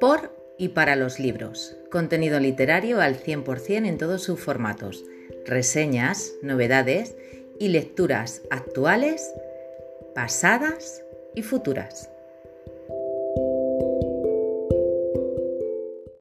por y para los libros. Contenido literario al 100% en todos sus formatos. Reseñas, novedades y lecturas actuales, pasadas y futuras.